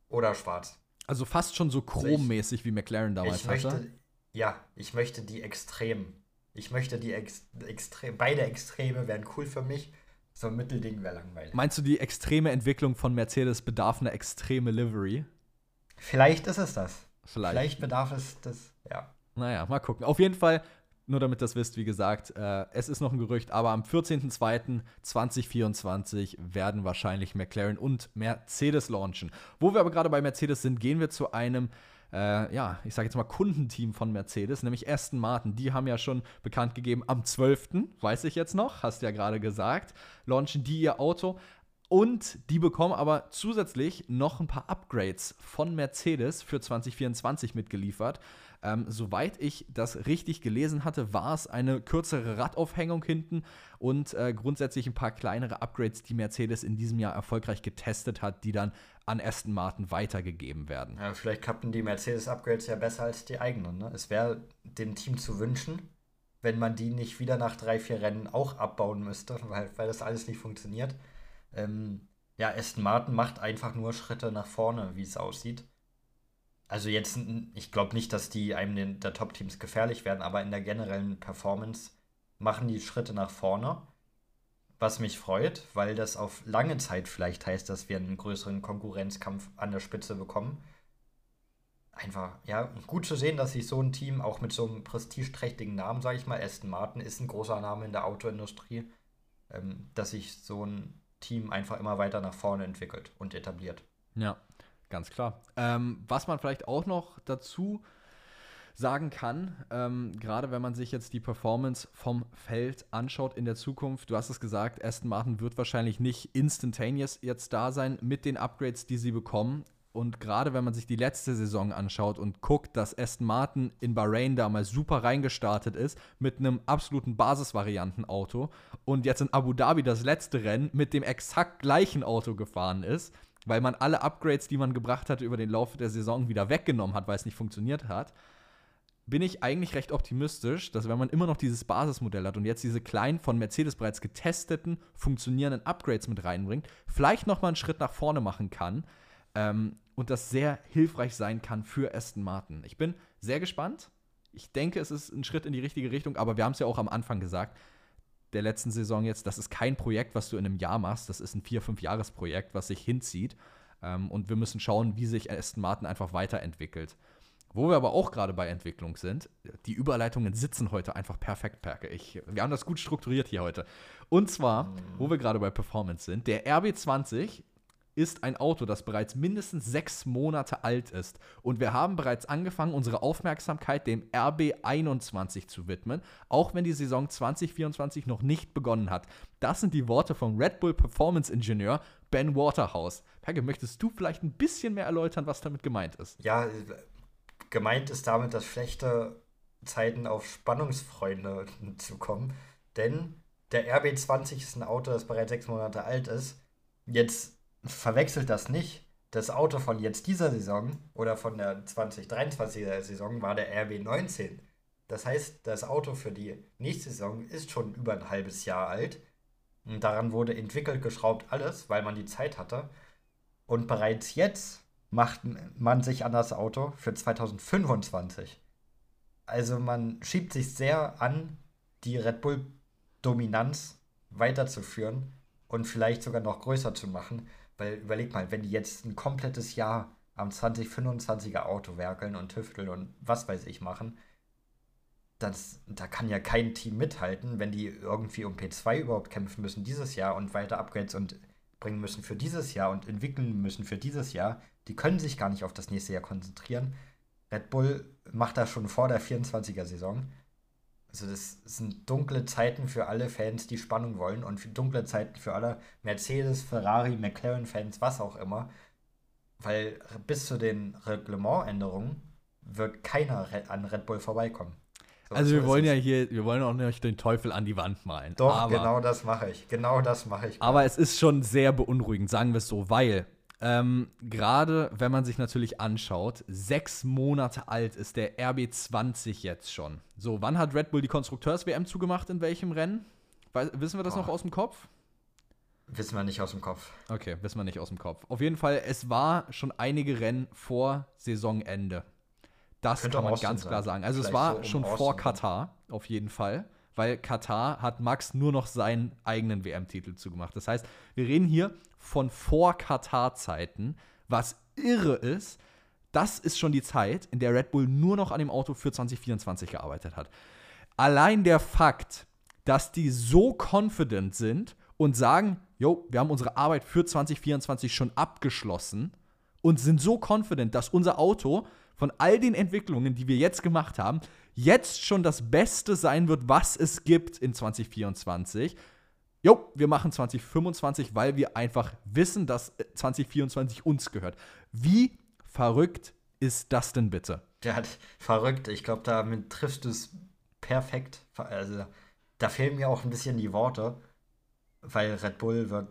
oder schwarz. Also fast schon so chrommäßig, also wie McLaren damals ich möchte, hatte. Ja, ich möchte die extrem. Ich möchte die Ex extrem. Beide Extreme wären cool für mich. So ein Mittelding wäre langweilig. Meinst du, die extreme Entwicklung von Mercedes bedarf einer extreme Livery? Vielleicht ist es das. Vielleicht. Vielleicht bedarf es das, ja. Naja, mal gucken. Auf jeden Fall, nur damit das wisst, wie gesagt, äh, es ist noch ein Gerücht, aber am 14.02.2024 werden wahrscheinlich McLaren und Mercedes launchen. Wo wir aber gerade bei Mercedes sind, gehen wir zu einem äh, ja, ich sage jetzt mal Kundenteam von Mercedes, nämlich Aston Martin. Die haben ja schon bekannt gegeben, am 12., weiß ich jetzt noch, hast ja gerade gesagt, launchen die ihr Auto. Und die bekommen aber zusätzlich noch ein paar Upgrades von Mercedes für 2024 mitgeliefert. Ähm, soweit ich das richtig gelesen hatte, war es eine kürzere Radaufhängung hinten und äh, grundsätzlich ein paar kleinere Upgrades, die Mercedes in diesem Jahr erfolgreich getestet hat, die dann an Aston Martin weitergegeben werden. Ja, vielleicht kappen die Mercedes-Upgrades ja besser als die eigenen. Ne? Es wäre dem Team zu wünschen, wenn man die nicht wieder nach drei, vier Rennen auch abbauen müsste, weil, weil das alles nicht funktioniert. Ähm, ja, Aston Martin macht einfach nur Schritte nach vorne, wie es aussieht. Also jetzt, ich glaube nicht, dass die einem der Top-Teams gefährlich werden, aber in der generellen Performance machen die Schritte nach vorne. Was mich freut, weil das auf lange Zeit vielleicht heißt, dass wir einen größeren Konkurrenzkampf an der Spitze bekommen. Einfach, ja, gut zu sehen, dass sich so ein Team auch mit so einem prestigeträchtigen Namen, sage ich mal, Aston Martin ist ein großer Name in der Autoindustrie, ähm, dass sich so ein Team einfach immer weiter nach vorne entwickelt und etabliert. Ja, Ganz klar. Ähm, was man vielleicht auch noch dazu sagen kann, ähm, gerade wenn man sich jetzt die Performance vom Feld anschaut in der Zukunft, du hast es gesagt, Aston Martin wird wahrscheinlich nicht instantaneous jetzt da sein mit den Upgrades, die sie bekommen. Und gerade wenn man sich die letzte Saison anschaut und guckt, dass Aston Martin in Bahrain damals super reingestartet ist mit einem absoluten Basisvariantenauto und jetzt in Abu Dhabi das letzte Rennen mit dem exakt gleichen Auto gefahren ist, weil man alle Upgrades, die man gebracht hatte, über den Lauf der Saison wieder weggenommen hat, weil es nicht funktioniert hat, bin ich eigentlich recht optimistisch, dass wenn man immer noch dieses Basismodell hat und jetzt diese kleinen von Mercedes bereits getesteten, funktionierenden Upgrades mit reinbringt, vielleicht noch mal einen Schritt nach vorne machen kann ähm, und das sehr hilfreich sein kann für Aston Martin. Ich bin sehr gespannt. Ich denke, es ist ein Schritt in die richtige Richtung, aber wir haben es ja auch am Anfang gesagt der letzten Saison jetzt, das ist kein Projekt, was du in einem Jahr machst, das ist ein vier, fünf Jahresprojekt, was sich hinzieht. Ähm, und wir müssen schauen, wie sich Aston Martin einfach weiterentwickelt. Wo wir aber auch gerade bei Entwicklung sind, die Überleitungen sitzen heute einfach perfekt, Perke. Ich, wir haben das gut strukturiert hier heute. Und zwar, wo wir gerade bei Performance sind, der RB20 ist ein Auto, das bereits mindestens sechs Monate alt ist. Und wir haben bereits angefangen, unsere Aufmerksamkeit dem RB21 zu widmen, auch wenn die Saison 2024 noch nicht begonnen hat. Das sind die Worte vom Red Bull Performance Ingenieur Ben Waterhouse. Pegge, möchtest du vielleicht ein bisschen mehr erläutern, was damit gemeint ist? Ja, gemeint ist damit, dass schlechte Zeiten auf Spannungsfreunde zukommen. Denn der RB20 ist ein Auto, das bereits sechs Monate alt ist. Jetzt verwechselt das nicht. Das Auto von jetzt dieser Saison oder von der 2023er Saison war der RB19. Das heißt, das Auto für die nächste Saison ist schon über ein halbes Jahr alt. Und daran wurde entwickelt, geschraubt, alles, weil man die Zeit hatte. Und bereits jetzt macht man sich an das Auto für 2025. Also man schiebt sich sehr an, die Red Bull-Dominanz weiterzuführen und vielleicht sogar noch größer zu machen. Weil überleg mal, wenn die jetzt ein komplettes Jahr am 2025er Auto werkeln und tüfteln und was weiß ich machen, das, da kann ja kein Team mithalten, wenn die irgendwie um P2 überhaupt kämpfen müssen dieses Jahr und weiter Upgrades und bringen müssen für dieses Jahr und entwickeln müssen für dieses Jahr. Die können sich gar nicht auf das nächste Jahr konzentrieren. Red Bull macht das schon vor der 24er-Saison. Also das sind dunkle Zeiten für alle Fans, die Spannung wollen und dunkle Zeiten für alle Mercedes, Ferrari, McLaren-Fans, was auch immer. Weil bis zu den Reglementänderungen wird keiner an Red Bull vorbeikommen. So, also wir wollen ja hier, wir wollen auch nicht den Teufel an die Wand malen. Doch, aber, genau das mache ich. Genau das mache ich. Aber es ist schon sehr beunruhigend, sagen wir es so, weil ähm, gerade wenn man sich natürlich anschaut, sechs Monate alt ist der RB20 jetzt schon. So, wann hat Red Bull die Konstrukteurs-WM zugemacht? In welchem Rennen? Weiß, wissen wir das oh. noch aus dem Kopf? Wissen wir nicht aus dem Kopf. Okay, wissen wir nicht aus dem Kopf. Auf jeden Fall, es war schon einige Rennen vor Saisonende. Das Könnte kann man ganz sein. klar sagen. Also Vielleicht es war so um schon Austin vor Katar, auf jeden Fall. Weil Katar hat Max nur noch seinen eigenen WM-Titel zugemacht. Das heißt, wir reden hier von vor Katar-Zeiten, was irre ist. Das ist schon die Zeit, in der Red Bull nur noch an dem Auto für 2024 gearbeitet hat. Allein der Fakt, dass die so confident sind und sagen, jo, wir haben unsere Arbeit für 2024 schon abgeschlossen und sind so confident, dass unser Auto von all den Entwicklungen, die wir jetzt gemacht haben, jetzt schon das Beste sein wird, was es gibt in 2024. Jo, wir machen 2025, weil wir einfach wissen, dass 2024 uns gehört. Wie verrückt ist das denn bitte? Der hat verrückt. Ich glaube, damit triffst du es perfekt. Also, da fehlen mir auch ein bisschen die Worte, weil Red Bull wird.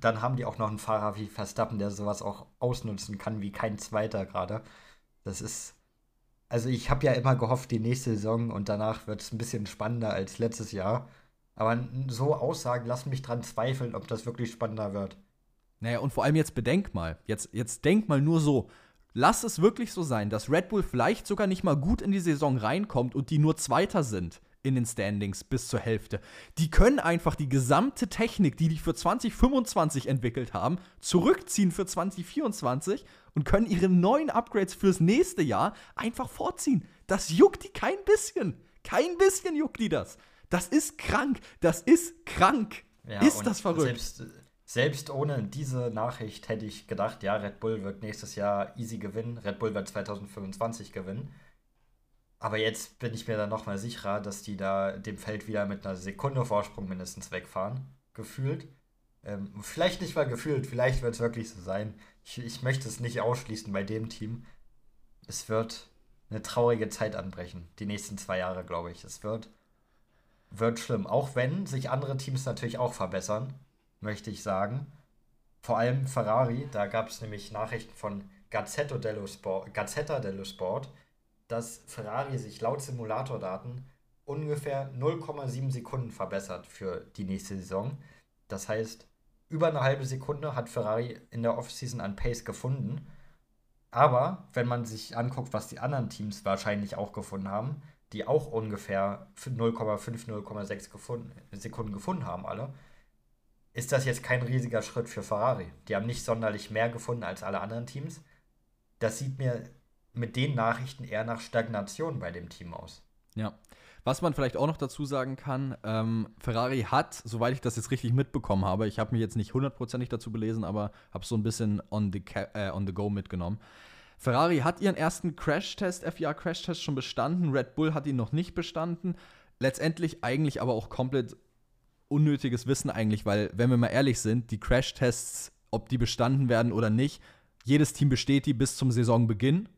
Dann haben die auch noch einen Fahrer wie Verstappen, der sowas auch ausnutzen kann, wie kein zweiter gerade. Das ist. Also ich habe ja immer gehofft, die nächste Saison und danach wird es ein bisschen spannender als letztes Jahr. Aber so Aussagen lassen mich dran zweifeln, ob das wirklich spannender wird. Naja, und vor allem jetzt bedenk mal, jetzt, jetzt denk mal nur so, lass es wirklich so sein, dass Red Bull vielleicht sogar nicht mal gut in die Saison reinkommt und die nur Zweiter sind in den Standings bis zur Hälfte. Die können einfach die gesamte Technik, die die für 2025 entwickelt haben, zurückziehen für 2024 und können ihre neuen Upgrades fürs nächste Jahr einfach vorziehen. Das juckt die kein bisschen. Kein bisschen juckt die das. Das ist krank. Das ist krank. Ja, ist das verrückt? Selbst, selbst ohne diese Nachricht hätte ich gedacht, ja, Red Bull wird nächstes Jahr easy gewinnen. Red Bull wird 2025 gewinnen. Aber jetzt bin ich mir dann nochmal sicherer, dass die da dem Feld wieder mit einer Sekunde Vorsprung mindestens wegfahren. Gefühlt. Ähm, vielleicht nicht mal gefühlt, vielleicht wird es wirklich so sein. Ich, ich möchte es nicht ausschließen bei dem Team. Es wird eine traurige Zeit anbrechen. Die nächsten zwei Jahre, glaube ich. Es wird, wird schlimm. Auch wenn sich andere Teams natürlich auch verbessern, möchte ich sagen. Vor allem Ferrari, da gab es nämlich Nachrichten von Gazzetta dello Sport, Gazzetta dello Sport dass Ferrari sich laut Simulatordaten ungefähr 0,7 Sekunden verbessert für die nächste Saison. Das heißt, über eine halbe Sekunde hat Ferrari in der Offseason an Pace gefunden. Aber wenn man sich anguckt, was die anderen Teams wahrscheinlich auch gefunden haben, die auch ungefähr 0,5, 0,6 Sekunden gefunden haben, alle, ist das jetzt kein riesiger Schritt für Ferrari. Die haben nicht sonderlich mehr gefunden als alle anderen Teams. Das sieht mir mit den Nachrichten eher nach Stagnation bei dem Team aus. Ja. Was man vielleicht auch noch dazu sagen kann, ähm, Ferrari hat, soweit ich das jetzt richtig mitbekommen habe, ich habe mich jetzt nicht hundertprozentig dazu belesen, aber habe so ein bisschen on the, äh, on the go mitgenommen. Ferrari hat ihren ersten Crash-Test, FIA-Crash-Test schon bestanden, Red Bull hat ihn noch nicht bestanden. Letztendlich eigentlich aber auch komplett unnötiges Wissen eigentlich, weil, wenn wir mal ehrlich sind, die Crash-Tests, ob die bestanden werden oder nicht, jedes Team besteht die bis zum Saisonbeginn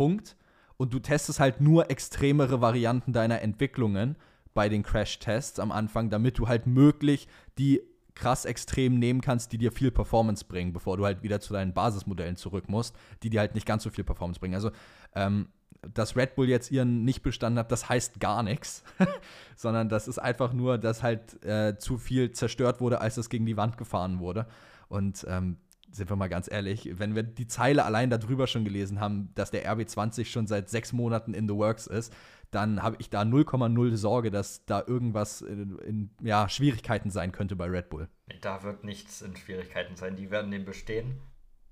Punkt. Und du testest halt nur extremere Varianten deiner Entwicklungen bei den Crash-Tests am Anfang, damit du halt möglich die krass extrem nehmen kannst, die dir viel Performance bringen, bevor du halt wieder zu deinen Basismodellen zurück musst, die dir halt nicht ganz so viel Performance bringen. Also, ähm, dass Red Bull jetzt ihren nicht bestanden hat, das heißt gar nichts, sondern das ist einfach nur, dass halt äh, zu viel zerstört wurde, als es gegen die Wand gefahren wurde. Und ähm, sind wir mal ganz ehrlich, wenn wir die Zeile allein darüber schon gelesen haben, dass der RB20 schon seit sechs Monaten in the works ist, dann habe ich da 0,0 Sorge, dass da irgendwas in, in, ja, Schwierigkeiten sein könnte bei Red Bull. Da wird nichts in Schwierigkeiten sein. Die werden den bestehen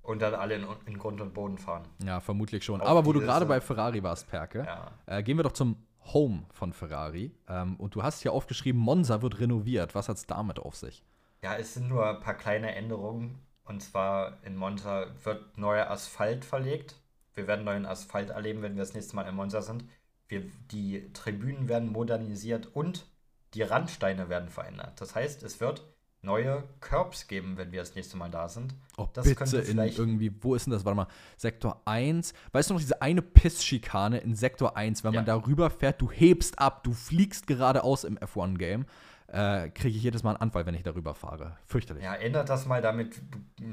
und dann alle in, in Grund und Boden fahren. Ja, vermutlich schon. Auch Aber wo du gerade bei Ferrari warst, Perke, ja. äh, gehen wir doch zum Home von Ferrari. Ähm, und du hast hier aufgeschrieben, Monza wird renoviert. Was hat es damit auf sich? Ja, es sind nur ein paar kleine Änderungen und zwar in Monza wird neuer Asphalt verlegt. Wir werden neuen Asphalt erleben, wenn wir das nächste Mal in Monza sind. Wir, die Tribünen werden modernisiert und die Randsteine werden verändert. Das heißt, es wird neue Curbs geben, wenn wir das nächste Mal da sind. Oh, das bitte könnte in vielleicht- irgendwie, wo ist denn das? Warte mal, Sektor 1. Weißt du noch, diese eine Pissschikane in Sektor 1, wenn man Ja. da rüber fährt, du hebst ab, du fliegst geradeaus im F1-Game, äh, kriege ich jedes Mal einen Anfall, wenn ich darüber fahre. Fürchterlich. Ja, ändert das mal, damit,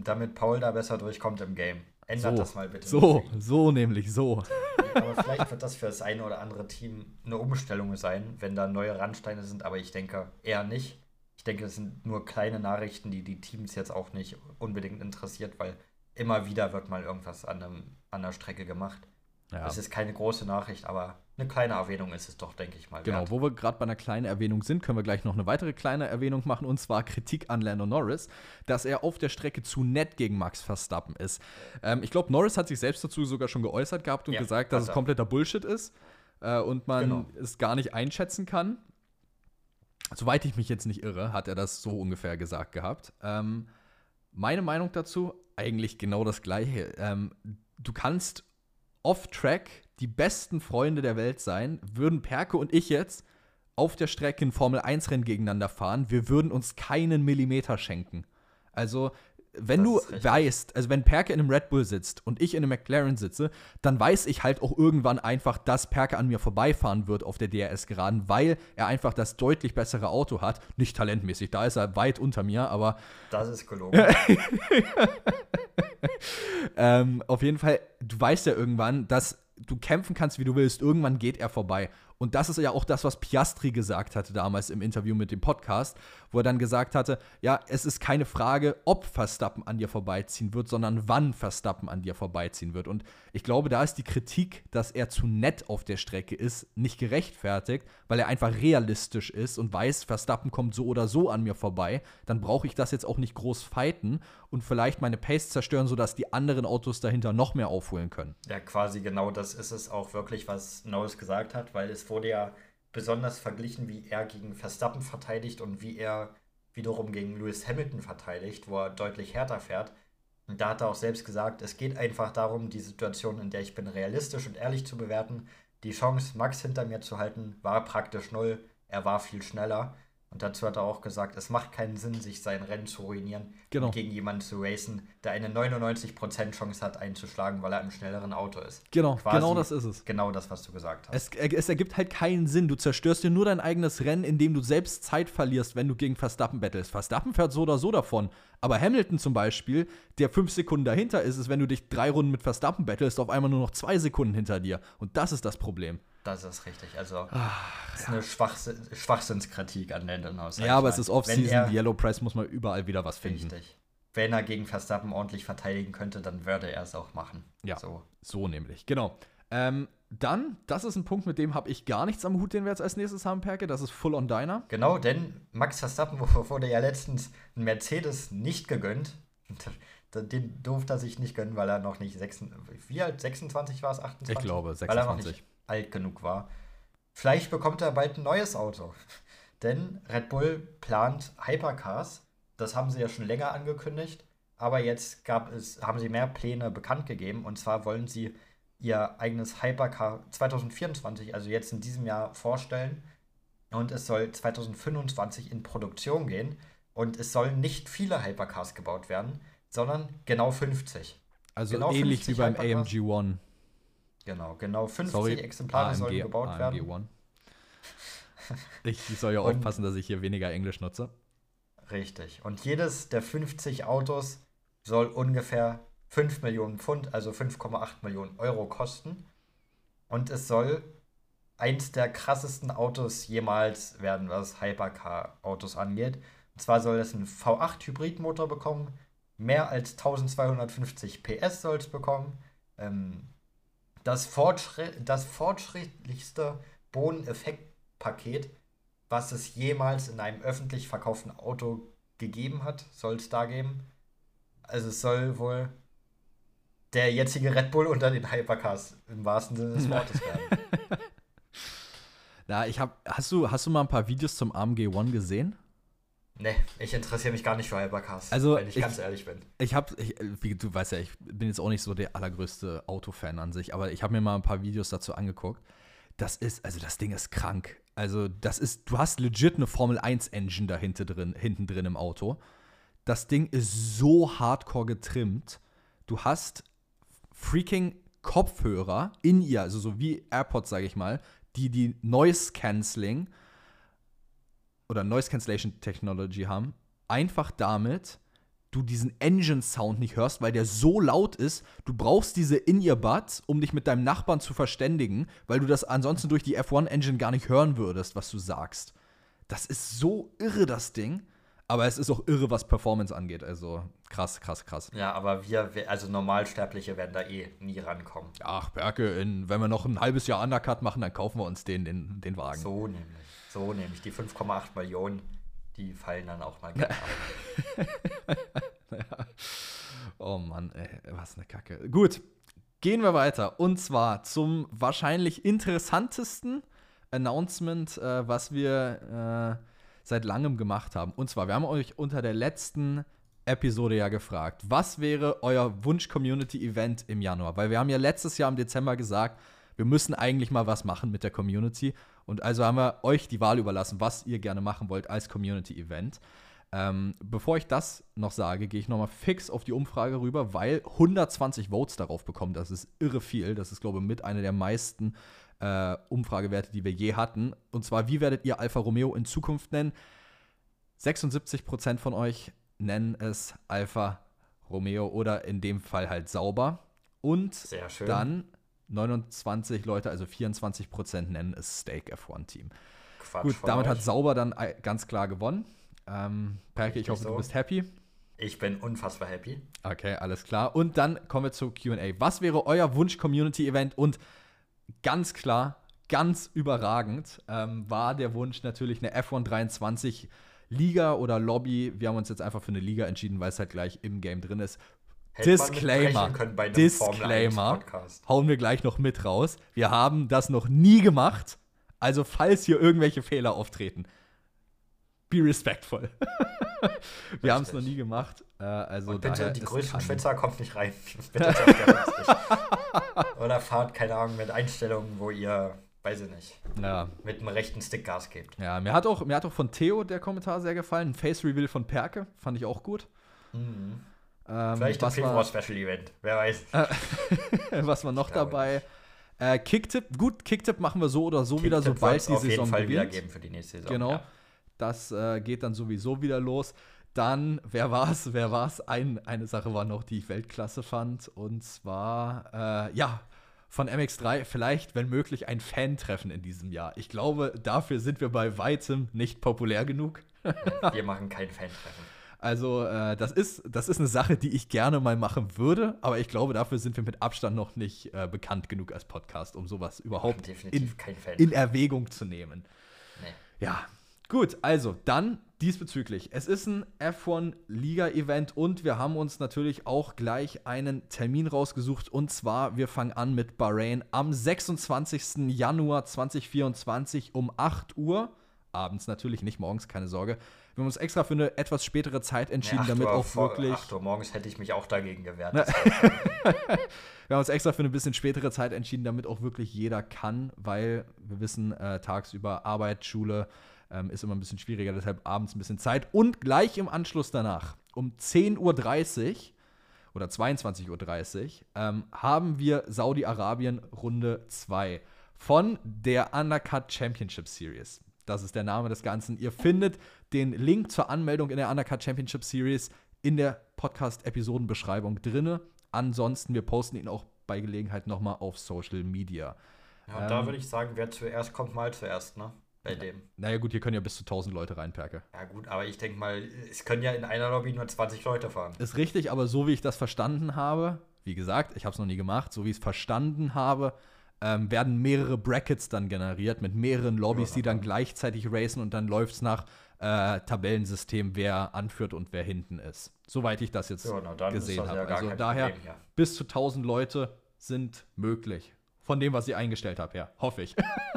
damit Paul da besser durchkommt im Game. Ändert so, das mal bitte. so, so nämlich, so. Aber vielleicht wird das für das eine oder andere Team eine Umstellung sein, wenn da neue Randsteine sind, aber ich denke eher nicht. Ich denke, es sind nur kleine Nachrichten, die die Teams jetzt auch nicht unbedingt interessiert, weil immer wieder wird mal irgendwas an, einem, an der Strecke gemacht. Ja. Es ist keine große Nachricht, aber eine kleine Erwähnung ist es doch, denke ich mal. Genau, wert. wo wir gerade bei einer kleinen Erwähnung sind, können wir gleich noch eine weitere kleine Erwähnung machen und zwar Kritik an Lando Norris, dass er auf der Strecke zu nett gegen Max Verstappen ist. Ähm, ich glaube, Norris hat sich selbst dazu sogar schon geäußert gehabt und Ja, gesagt, dass es er. kompletter Bullshit ist äh, und man Genau. es gar nicht einschätzen kann. Soweit ich mich jetzt nicht irre, hat er das so ungefähr gesagt gehabt. Ähm, meine Meinung dazu, eigentlich genau das gleiche. Ähm, du kannst off-track die besten Freunde der Welt sein, würden Perke und ich jetzt auf der Strecke ein Formel-1-Rennen gegeneinander fahren, wir würden uns keinen Millimeter schenken. Also, wenn Das du weißt, also wenn Perke in einem Red Bull sitzt und ich in einem McLaren sitze, dann weiß ich halt auch irgendwann einfach, dass Perke an mir vorbeifahren wird auf der DRS geraden, weil er einfach das deutlich bessere Auto hat. Nicht talentmäßig, da ist er weit unter mir, aber Das ist gelogen. ähm, auf jeden Fall, du weißt ja irgendwann, dass du kämpfen kannst, wie du willst. Irgendwann geht er vorbei. Und das ist ja auch das, was Piastri gesagt hatte damals im Interview mit dem Podcast, wo er dann gesagt hatte, ja, es ist keine Frage, ob Verstappen an dir vorbeiziehen wird, sondern wann Verstappen an dir vorbeiziehen wird. Und ich glaube, da ist die Kritik, dass er zu nett auf der Strecke ist, nicht gerechtfertigt, weil er einfach realistisch ist und weiß, Verstappen kommt so oder so an mir vorbei. Dann brauche ich das jetzt auch nicht groß fighten und vielleicht meine Pace zerstören, sodass die anderen Autos dahinter noch mehr aufholen können. Ja, quasi genau das ist es auch wirklich, was Norris gesagt hat, weil es wurde ja besonders verglichen, wie er gegen Verstappen verteidigt und wie er wiederum gegen Lewis Hamilton verteidigt, wo er deutlich härter fährt. Und da hat er auch selbst gesagt, es geht einfach darum, die Situation, in der ich bin, realistisch und ehrlich zu bewerten. Die Chance, Max hinter mir zu halten, war praktisch null. Er war viel schneller. Und dazu hat er auch gesagt, es macht keinen Sinn, sich sein Rennen zu ruinieren Genau. und gegen jemanden zu racen, der eine 99% Chance hat einzuschlagen, weil er im schnelleren Auto ist. Genau, Quasi genau das ist es. Genau das, was du gesagt hast. Es, es ergibt halt keinen Sinn. Du zerstörst dir nur dein eigenes Rennen, indem du selbst Zeit verlierst, wenn du gegen Verstappen battlest. Verstappen fährt so oder so davon. Aber Hamilton zum Beispiel, der fünf Sekunden dahinter ist, ist, wenn du dich drei Runden mit Verstappen battlest, auf einmal nur noch zwei Sekunden hinter dir. Und das ist das Problem. Das ist richtig. Also, das ist eine Schwachsinn Schwachsinnskritik an Landon House. Ja, aber es ist Off-Season, Yellow Press muss man überall wieder was finden. Richtig. Wenn er gegen Verstappen ordentlich verteidigen könnte, dann würde er es auch machen. Ja. So. So nämlich, genau. Ähm, dann, das ist ein Punkt, mit dem habe ich gar nichts am Hut, den wir jetzt als nächstes haben, Perke. Das ist Full on Diner. Genau, denn Max Verstappen wurde ja letztens ein Mercedes nicht gegönnt. Den durfte er sich nicht gönnen, weil er noch nicht 26, wie alt? 26 war es? 28? Ich glaube, Weil er noch 26. nicht alt genug war. Vielleicht bekommt er bald ein neues Auto. Denn Red Bull plant Hypercars. Das haben sie ja schon länger angekündigt. Aber jetzt gab es, haben sie mehr Pläne bekannt gegeben. Und zwar wollen sie ihr eigenes Hypercar 2024, also jetzt in diesem Jahr, vorstellen. Und es soll 2025 in Produktion gehen. Und es sollen nicht viele Hypercars gebaut werden, sondern genau 50. Also Genau ähnlich 50 wie beim Hypercars. AMG One. Genau, genau 50 Sorry, Exemplare sollen AMG, gebaut AMG werden. One. Ich soll ja Und- aufpassen, dass ich hier weniger Englisch nutze. Richtig. Und jedes der 50 Autos soll ungefähr 5 Millionen Pfund, also 5,8 Millionen Euro kosten. Und es soll eins der krassesten Autos jemals werden, was Hypercar-Autos angeht. Und zwar soll es einen V8-Hybridmotor bekommen, mehr als 1250 PS soll es bekommen. Ähm, das, Fortschritt, das fortschrittlichste Bodeneffektpaket, was es jemals in einem öffentlich verkauften Auto gegeben hat, soll es da geben. Also es soll wohl der jetzige Red Bull unter den Hypercars im wahrsten Sinne des Wortes werden. Na, ich hab, hast du, hast du mal ein paar Videos zum AMG One gesehen? Ne, ich interessiere mich gar nicht für Hypercars, Also, wenn ich, ich- ganz ehrlich bin. Ich habe, wie du weißt ja, ich bin jetzt auch nicht so der allergrößte Autofan an sich, aber ich habe mir mal ein paar Videos dazu angeguckt. Das ist, also das Ding ist krank. Also, das ist, du hast legit eine Formel 1 Engine dahinter drin, hinten drin im Auto. Das Ding ist so hardcore getrimmt. Du hast freaking Kopfhörer in ihr, also so wie AirPods, sage ich mal, die die Noise Cancelling oder Noise Cancellation Technology haben, einfach damit du diesen Engine-Sound nicht hörst, weil der so laut ist. Du brauchst diese In-Ear-Buds, um dich mit deinem Nachbarn zu verständigen, weil du das ansonsten durch die F1-Engine gar nicht hören würdest, was du sagst. Das ist so irre, das Ding. Aber es ist auch irre, was Performance angeht. Also krass, krass, krass. Ja, aber wir, also Normalsterbliche werden da eh nie rankommen. Ach, Berke, in, wenn wir noch ein halbes Jahr Undercut machen, dann kaufen wir uns den, den, den Wagen. So nämlich. So nämlich. Die 5,8 Millionen, die fallen dann auch mal gerne ja. Oh Mann, ey, was eine Kacke. Gut, gehen wir weiter. Und zwar zum wahrscheinlich interessantesten Announcement, äh, was wir. Äh, seit langem gemacht haben. Und zwar, wir haben euch unter der letzten Episode ja gefragt, was wäre euer Wunsch-Community-Event im Januar? Weil wir haben ja letztes Jahr im Dezember gesagt, wir müssen eigentlich mal was machen mit der Community. Und also haben wir euch die Wahl überlassen, was ihr gerne machen wollt als Community-Event. Ähm, bevor ich das noch sage, gehe ich nochmal fix auf die Umfrage rüber, weil 120 Votes darauf bekommen. Das ist irre viel. Das ist, glaube ich, mit einer der meisten äh, Umfragewerte, die wir je hatten. Und zwar, wie werdet ihr Alfa Romeo in Zukunft nennen? 76% von euch nennen es Alfa Romeo oder in dem Fall halt sauber. Und dann 29 Leute, also 24% nennen es Steak F1 Team. Quatsch Gut, damit euch. hat sauber dann ganz klar gewonnen. Ähm, Perke, ich hoffe, so. du bist happy. Ich bin unfassbar happy. Okay, alles klar. Und dann kommen wir zu QA. Was wäre euer Wunsch-Community-Event? Und ganz klar, ganz überragend ähm, war der Wunsch natürlich eine F1 23 Liga oder Lobby. Wir haben uns jetzt einfach für eine Liga entschieden, weil es halt gleich im Game drin ist. Hätte Disclaimer. Disclaimer. Hauen wir gleich noch mit raus. Wir haben das noch nie gemacht. Also, falls hier irgendwelche Fehler auftreten, be respectful. wir haben es noch nie gemacht. Äh, also Und bitte, die größten Schwitzer kommt nicht rein. bitte Oder fahrt, keine Ahnung, mit Einstellungen, wo ihr, weiß ich nicht, ja. mit dem rechten Stick Gas gebt. Ja, mir hat, auch, mir hat auch von Theo der Kommentar sehr gefallen. Ein Face Reveal von Perke, fand ich auch gut. Mhm. Ähm, Vielleicht ein Februar-Special-Event, wer weiß. was war noch dabei? Äh, Kicktip, gut, Kicktip machen wir so oder so Kicktip wieder, sobald die Saison auf jeden Fall beginnt. wieder geben für die nächste Saison. Genau. Ja. Das äh, geht dann sowieso wieder los. Dann, wer war's? Wer war's? Ein, eine Sache war noch, die ich Weltklasse fand. Und zwar, äh, ja, von MX3 vielleicht, wenn möglich, ein Fan-Treffen in diesem Jahr. Ich glaube, dafür sind wir bei weitem nicht populär genug. wir machen kein Fan-Treffen. Also, äh, das, ist, das ist eine Sache, die ich gerne mal machen würde, aber ich glaube, dafür sind wir mit Abstand noch nicht äh, bekannt genug als Podcast, um sowas überhaupt in, in, Erwägung zu nehmen. Nee. Ja, Gut, also dann diesbezüglich. Es ist ein F1-Liga-Event und wir haben uns natürlich auch gleich einen Termin rausgesucht. Und zwar, wir fangen an mit Bahrain am 26. Januar 2024 um 8 Uhr. Abends natürlich, nicht morgens, keine Sorge. Wir haben uns extra für eine etwas spätere Zeit entschieden, ja, damit Uhr, auch wirklich. 8 Uhr morgens hätte ich mich auch dagegen gewehrt. wir haben uns extra für eine bisschen spätere Zeit entschieden, damit auch wirklich jeder kann, weil wir wissen, äh, tagsüber Arbeit, Schule, ähm, ist immer ein bisschen schwieriger, deshalb abends ein bisschen Zeit. Und gleich im Anschluss danach, um 10.30 Uhr oder 22.30 Uhr, ähm, haben wir Saudi-Arabien Runde 2 von der Undercut Championship Series. Das ist der Name des Ganzen. Ihr findet den Link zur Anmeldung in der Undercut Championship Series in der Podcast-Episodenbeschreibung drinne. Ansonsten, wir posten ihn auch bei Gelegenheit nochmal auf Social Media. Ja, ähm, da würde ich sagen, wer zuerst kommt, mal zuerst, ne? Bei dem. Naja, gut, hier können ja bis zu 1000 Leute rein, Perke. Ja, gut, aber ich denke mal, es können ja in einer Lobby nur 20 Leute fahren. Ist richtig, aber so wie ich das verstanden habe, wie gesagt, ich habe es noch nie gemacht, so wie ich es verstanden habe, ähm, werden mehrere Brackets dann generiert mit mehreren Lobbys, ja, die dann gleichzeitig racen und dann läuft es nach äh, Tabellensystem, wer anführt und wer hinten ist. Soweit ich das jetzt ja, gesehen habe. Ja also daher, Problem, bis zu 1000 Leute sind möglich von dem, was ich eingestellt habe, ja. Hoffe ich.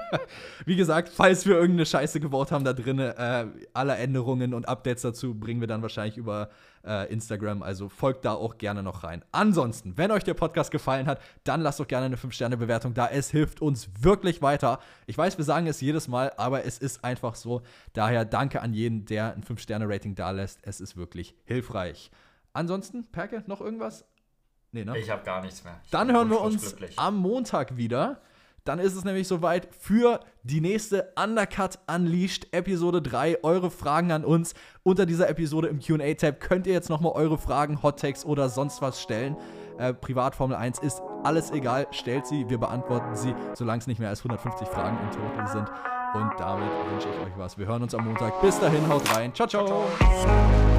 Wie gesagt, falls wir irgendeine Scheiße gebaut haben da drin, äh, alle Änderungen und Updates dazu bringen wir dann wahrscheinlich über äh, Instagram. Also folgt da auch gerne noch rein. Ansonsten, wenn euch der Podcast gefallen hat, dann lasst doch gerne eine 5-Sterne-Bewertung da. Es hilft uns wirklich weiter. Ich weiß, wir sagen es jedes Mal, aber es ist einfach so. Daher danke an jeden, der ein 5-Sterne-Rating da lässt. Es ist wirklich hilfreich. Ansonsten, Perke, noch irgendwas? Nee, ne? Ich habe gar nichts mehr. Ich Dann hören wir uns am Montag wieder. Dann ist es nämlich soweit für die nächste Undercut Unleashed Episode 3. Eure Fragen an uns. Unter dieser Episode im QA-Tab könnt ihr jetzt nochmal eure Fragen, Hottakes oder sonst was stellen. Äh, Privatformel 1 ist alles egal. Stellt sie, wir beantworten sie, solange es nicht mehr als 150 Fragen im Total sind. Und damit wünsche ich euch was. Wir hören uns am Montag. Bis dahin, haut rein. ciao. ciao. ciao, ciao.